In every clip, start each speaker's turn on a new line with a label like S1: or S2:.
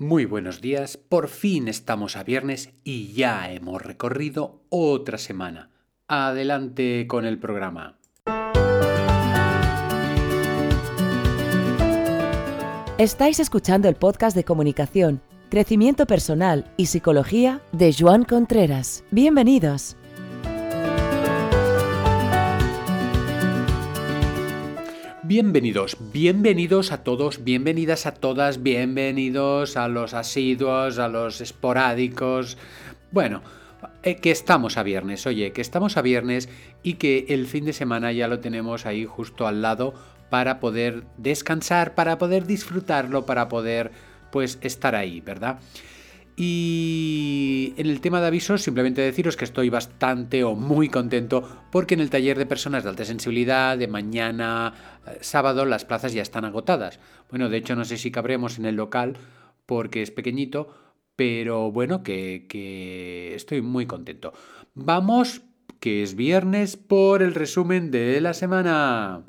S1: Muy buenos días, por fin estamos a viernes y ya hemos recorrido otra semana. Adelante con el programa.
S2: Estáis escuchando el podcast de comunicación, crecimiento personal y psicología de Joan Contreras. Bienvenidos.
S1: Bienvenidos, bienvenidos a todos, bienvenidas a todas, bienvenidos a los asiduos, a los esporádicos. Bueno, eh, que estamos a viernes, oye, que estamos a viernes y que el fin de semana ya lo tenemos ahí justo al lado para poder descansar, para poder disfrutarlo, para poder pues estar ahí, ¿verdad? Y en el tema de avisos, simplemente deciros que estoy bastante o muy contento porque en el taller de personas de alta sensibilidad de mañana eh, sábado las plazas ya están agotadas. Bueno, de hecho no sé si cabremos en el local porque es pequeñito, pero bueno, que, que estoy muy contento. Vamos, que es viernes, por el resumen de la semana.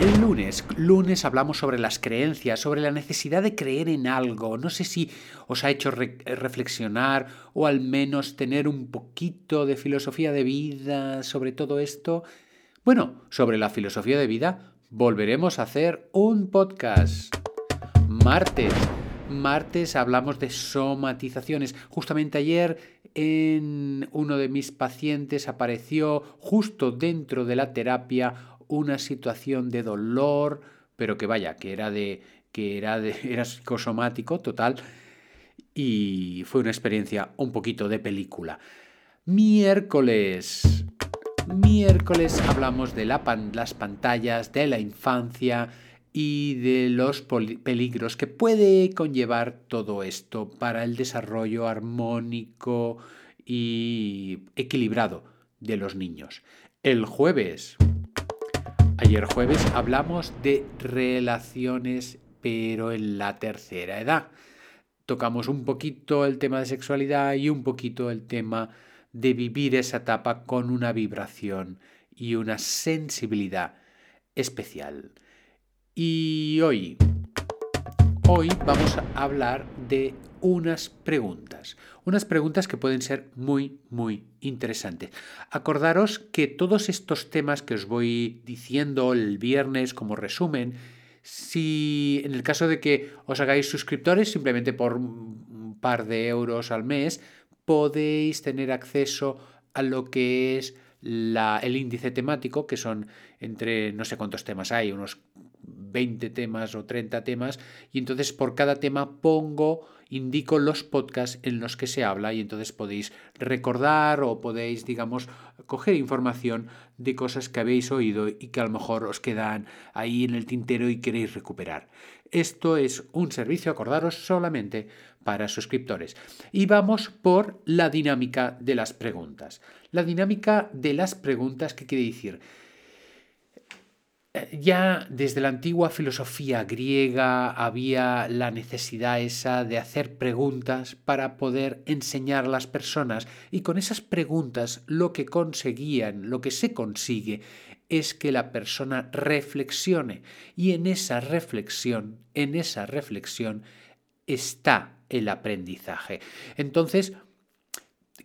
S1: El lunes, lunes hablamos sobre las creencias, sobre la necesidad de creer en algo. No sé si os ha hecho reflexionar o al menos tener un poquito de filosofía de vida sobre todo esto. Bueno, sobre la filosofía de vida volveremos a hacer un podcast. Martes. Martes hablamos de somatizaciones. Justamente ayer en uno de mis pacientes apareció justo dentro de la terapia una situación de dolor, pero que vaya, que era de que era de era psicosomático total y fue una experiencia un poquito de película. Miércoles. Miércoles hablamos de la las pantallas, de la infancia y de los peligros que puede conllevar todo esto para el desarrollo armónico y equilibrado de los niños. El jueves Ayer jueves hablamos de relaciones, pero en la tercera edad. Tocamos un poquito el tema de sexualidad y un poquito el tema de vivir esa etapa con una vibración y una sensibilidad especial. Y hoy, hoy vamos a hablar de unas preguntas. Unas preguntas que pueden ser muy, muy interesantes. Acordaros que todos estos temas que os voy diciendo el viernes como resumen, si en el caso de que os hagáis suscriptores, simplemente por un par de euros al mes, podéis tener acceso a lo que es el índice temático, que son entre no sé cuántos temas hay, unos 20 temas o 30 temas, y entonces por cada tema pongo indico los podcasts en los que se habla y entonces podéis recordar o podéis, digamos, coger información de cosas que habéis oído y que a lo mejor os quedan ahí en el tintero y queréis recuperar. Esto es un servicio, acordaros, solamente para suscriptores. Y vamos por la dinámica de las preguntas. La dinámica de las preguntas, ¿qué quiere decir? Ya desde la antigua filosofía griega había la necesidad esa de hacer preguntas para poder enseñar a las personas y con esas preguntas lo que conseguían, lo que se consigue es que la persona reflexione y en esa reflexión, en esa reflexión está el aprendizaje. Entonces,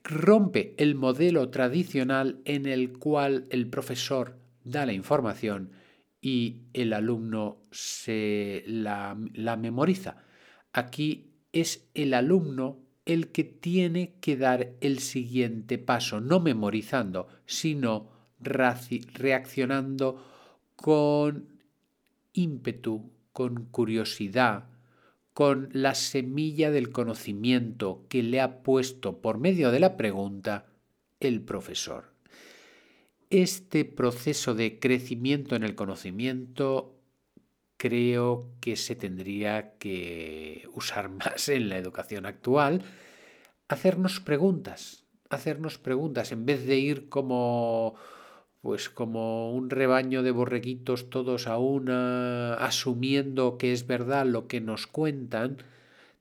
S1: rompe el modelo tradicional en el cual el profesor da la información y el alumno se la, memoriza. Aquí es el alumno el que tiene que dar el siguiente paso, no memorizando, sino reaccionando con ímpetu, con curiosidad, con la semilla del conocimiento que le ha puesto por medio de la pregunta el profesor este proceso de crecimiento en el conocimiento creo que se tendría que usar más en la educación actual, hacernos preguntas, hacernos preguntas en vez de ir como pues como un rebaño de borreguitos todos a una asumiendo que es verdad lo que nos cuentan,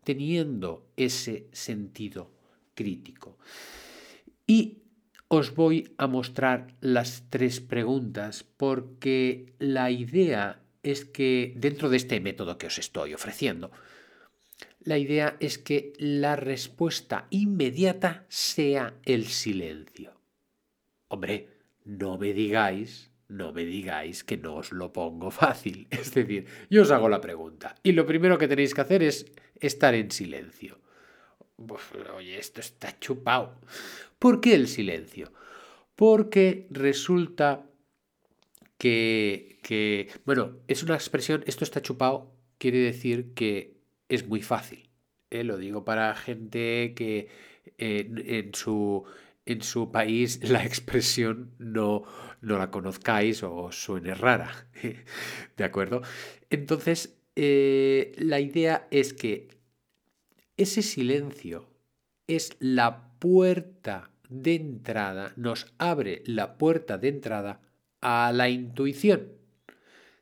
S1: teniendo ese sentido crítico. Y os voy a mostrar las tres preguntas porque la idea es que dentro de este método que os estoy ofreciendo, la idea es que la respuesta inmediata sea el silencio. Hombre, no me digáis, no me digáis que no os lo pongo fácil. Es decir, yo os hago la pregunta y lo primero que tenéis que hacer es estar en silencio. Oye, esto está chupado. ¿Por qué el silencio? Porque resulta que, que, bueno, es una expresión, esto está chupado, quiere decir que es muy fácil. ¿eh? Lo digo para gente que eh, en, su, en su país la expresión no, no la conozcáis o suene rara. ¿De acuerdo? Entonces, eh, la idea es que ese silencio es la puerta de entrada, nos abre la puerta de entrada a la intuición.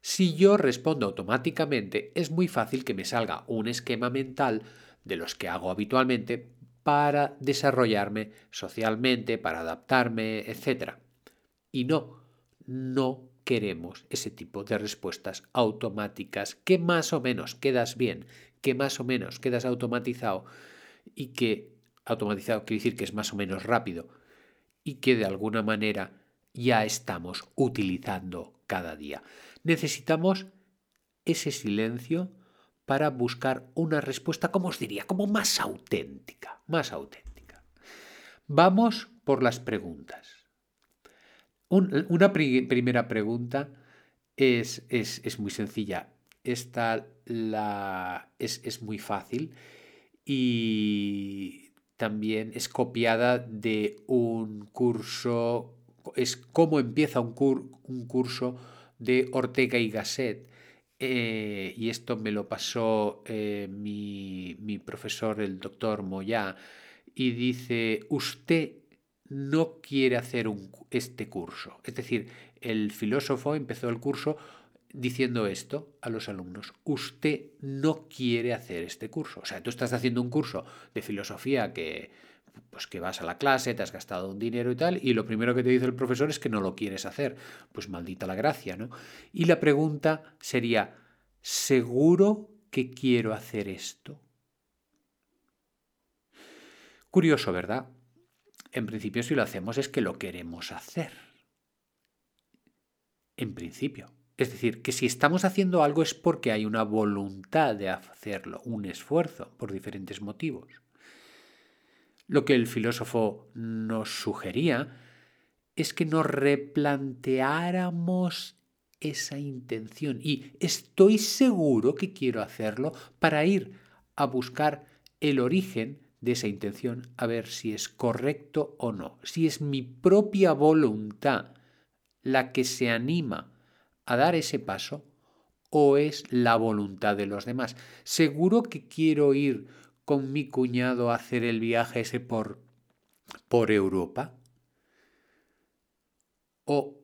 S1: Si yo respondo automáticamente, es muy fácil que me salga un esquema mental de los que hago habitualmente para desarrollarme socialmente, para adaptarme, etc. Y no, no queremos ese tipo de respuestas automáticas que más o menos quedas bien, que más o menos quedas automatizado y que automatizado quiere decir que es más o menos rápido y que de alguna manera ya estamos utilizando cada día. Necesitamos ese silencio para buscar una respuesta, como os diría, como más auténtica, más auténtica. Vamos por las preguntas. una primera pregunta es, es, muy sencilla. Esta la, es, es muy fácil y también es copiada de un curso, es cómo empieza un, un curso de Ortega y Gasset. Eh, y esto me lo pasó eh, mi, mi, profesor, el doctor Moyá, y dice, usted no quiere hacer un, este curso. Es decir, el filósofo empezó el curso diciendo esto a los alumnos, usted no quiere hacer este curso. O sea, tú estás haciendo un curso de filosofía que, pues que vas a la clase, te has gastado un dinero y tal, y lo primero que te dice el profesor es que no lo quieres hacer. Pues maldita la gracia, ¿no? Y la pregunta sería, ¿seguro que quiero hacer esto? Curioso, ¿verdad? En principio si lo hacemos es que lo queremos hacer. En principio. Es decir, que si estamos haciendo algo es porque hay una voluntad de hacerlo, un esfuerzo, por diferentes motivos. Lo que el filósofo nos sugería es que nos replanteáramos esa intención y estoy seguro que quiero hacerlo para ir a buscar el origen de esa intención a ver si es correcto o no, si es mi propia voluntad la que se anima a dar ese paso o es la voluntad de los demás. Seguro que quiero ir con mi cuñado a hacer el viaje ese por, por Europa? ¿O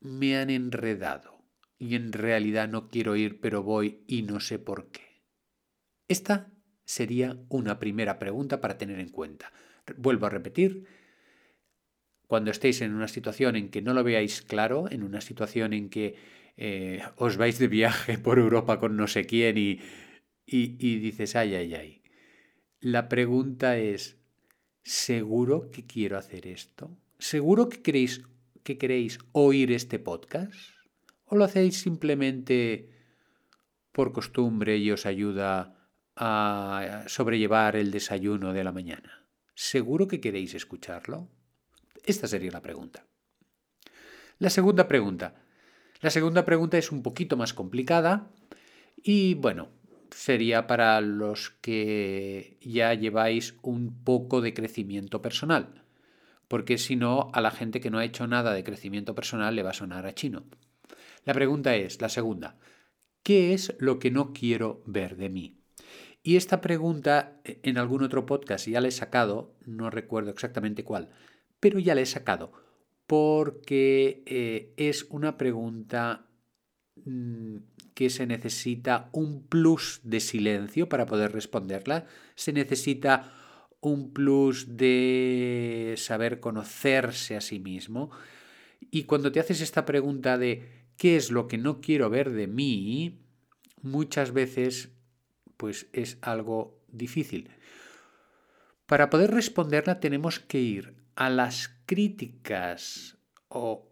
S1: me han enredado y en realidad no quiero ir pero voy y no sé por qué? Esta sería una primera pregunta para tener en cuenta. Vuelvo a repetir, cuando estéis en una situación en que no lo veáis claro, en una situación en que eh, os vais de viaje por Europa con no sé quién y y, dices, ay, ay, ay. La pregunta es, ¿seguro que quiero hacer esto? ¿Seguro que queréis, que queréis oír este podcast? ¿O lo hacéis simplemente por costumbre y os ayuda a sobrellevar el desayuno de la mañana? ¿Seguro que queréis escucharlo? Esta sería la pregunta. La segunda pregunta. La segunda pregunta es un poquito más complicada y bueno, sería para los que ya lleváis un poco de crecimiento personal, porque si no, a la gente que no ha hecho nada de crecimiento personal le va a sonar a chino. La pregunta es, la segunda, ¿qué es lo que no quiero ver de mí? Y esta pregunta en algún otro podcast ya la he sacado, no recuerdo exactamente cuál, pero ya la he sacado, porque eh, es una pregunta mm, que se necesita un plus de silencio para poder responderla, se necesita un plus de saber conocerse a sí mismo. Y cuando te haces esta pregunta de ¿qué es lo que no quiero ver de mí? muchas veces pues es algo difícil. Para poder responderla tenemos que ir a las críticas o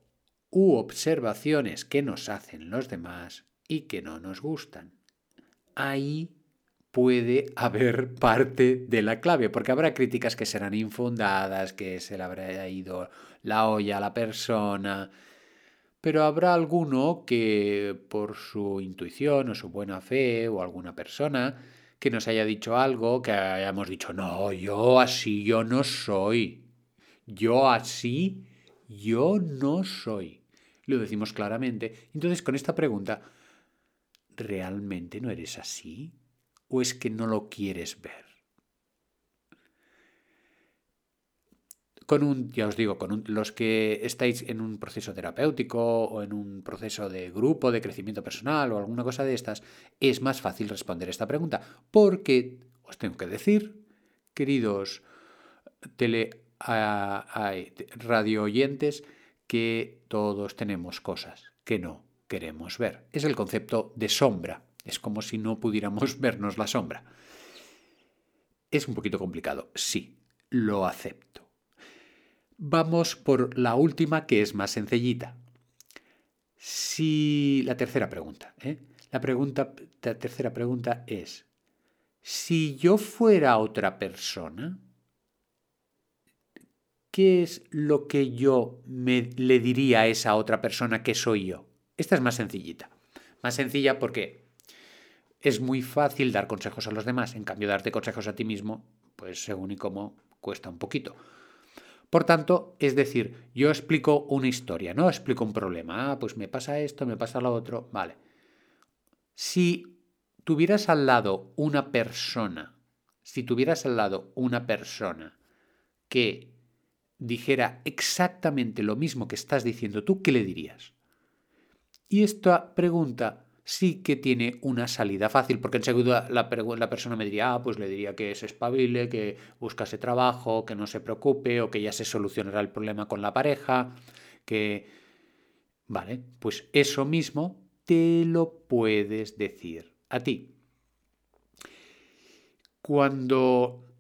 S1: u observaciones que nos hacen los demás y que no nos gustan. Ahí puede haber parte de la clave, porque habrá críticas que serán infundadas, que se le habrá ido la olla a la persona, pero habrá alguno que por su intuición o su buena fe o alguna persona que nos haya dicho algo, que hayamos dicho, no, yo así yo no soy, yo así yo no soy. Lo decimos claramente. Entonces con esta pregunta, ¿realmente no eres así? ¿O es que no lo quieres ver? con un, ya os digo, con los que estáis en un proceso terapéutico o en un proceso de grupo de crecimiento personal o alguna cosa de estas, es más fácil responder esta pregunta. Porque os tengo que decir, queridos tele, radio oyentes, que todos tenemos cosas que no queremos ver. Es el concepto de sombra. Es como si no pudiéramos vernos la sombra. Es un poquito complicado, sí, lo acepto. Vamos por la última que es más sencillita. Si la tercera pregunta, ¿eh? la pregunta, la tercera pregunta es: si yo fuera otra persona, ¿qué es lo que yo me, le diría a esa otra persona que soy yo? Esta es más sencillita. Más sencilla porque es muy fácil dar consejos a los demás, en cambio darte consejos a ti mismo, pues según y cómo cuesta un poquito. Por tanto, es decir, yo explico una historia, no explico un problema. Ah, pues me pasa esto, me pasa lo otro. Vale. Si tuvieras al lado una persona, si tuvieras al lado una persona que dijera exactamente lo mismo que estás diciendo tú, ¿qué le dirías? Y esta pregunta sí que tiene una salida fácil, porque enseguida la, la persona me diría, ah, pues le diría que se espabile, que buscase trabajo, que no se preocupe o que ya se solucionará el problema con la pareja, que... Vale, pues eso mismo te lo puedes decir a ti. Cuando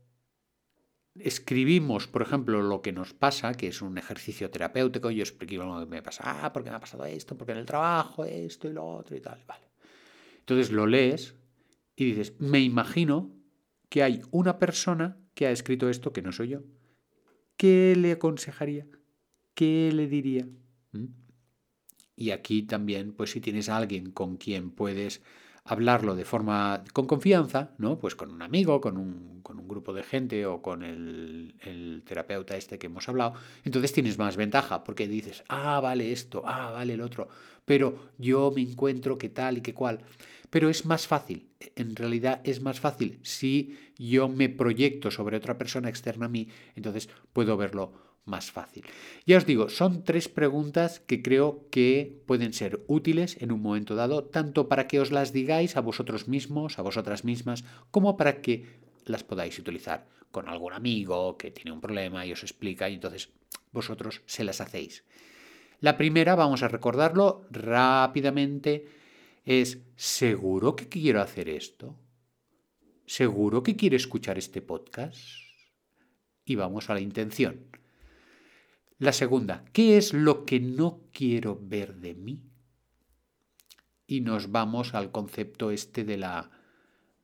S1: escribimos, por ejemplo, lo que nos pasa, que es un ejercicio terapéutico, yo explico lo que me pasa, ah, porque me ha pasado esto, porque en el trabajo esto y lo otro y tal, vale. Entonces lo lees y dices, me imagino que hay una persona que ha escrito esto que no soy yo. ¿Qué le aconsejaría? ¿Qué le diría? ¿Mm? Y aquí también, pues si tienes a alguien con quien puedes hablarlo de forma con confianza, ¿no? Pues con un amigo, con un, con un grupo de gente o con el, terapeuta este que hemos hablado, entonces tienes más ventaja porque dices, ah, vale esto, ah, vale el otro, pero yo me encuentro que tal y que cual. Pero es más fácil, en realidad es más fácil si yo me proyecto sobre otra persona externa a mí, entonces puedo verlo más fácil. Ya os digo, son tres preguntas que creo que pueden ser útiles en un momento dado, tanto para que os las digáis a vosotros mismos, a vosotras mismas, como para que las podáis utilizar con algún amigo que tiene un problema y os explica y entonces vosotros se las hacéis. La primera, vamos a recordarlo rápidamente, es ¿seguro que quiero hacer esto? ¿Seguro que quiere escuchar este podcast? Y vamos a la intención. La segunda, ¿qué es lo que no quiero ver de mí? Y nos vamos al concepto este de la,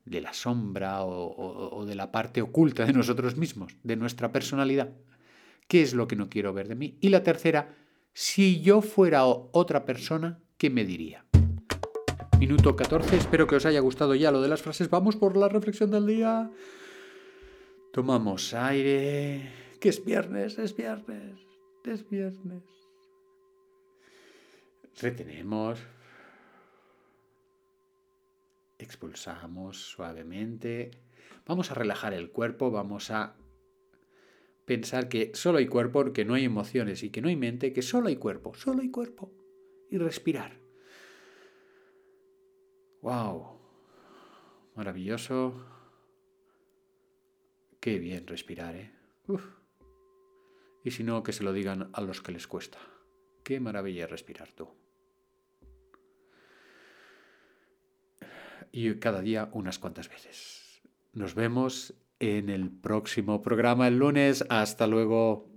S1: de la sombra o, o de la parte oculta de nosotros mismos, de nuestra personalidad. ¿Qué es lo que no quiero ver de mí? Y la tercera, si yo fuera otra persona, ¿qué me diría? Minuto 14, espero que os haya gustado ya lo de las frases. Vamos por la reflexión del día. Tomamos aire, que es viernes, es viernes es viernes. Retenemos. Expulsamos suavemente. Vamos a relajar el cuerpo, vamos a pensar que solo hay cuerpo, que no hay emociones y que no hay mente, que solo hay cuerpo, solo hay cuerpo. Y respirar. ¡Wow! Maravilloso. Qué bien respirar, ¿eh? Uf y que se lo digan a los que les cuesta. Qué maravilla respirar tú. y cada día unas cuantas veces. Nos vemos en el próximo programa el lunes. Hasta luego.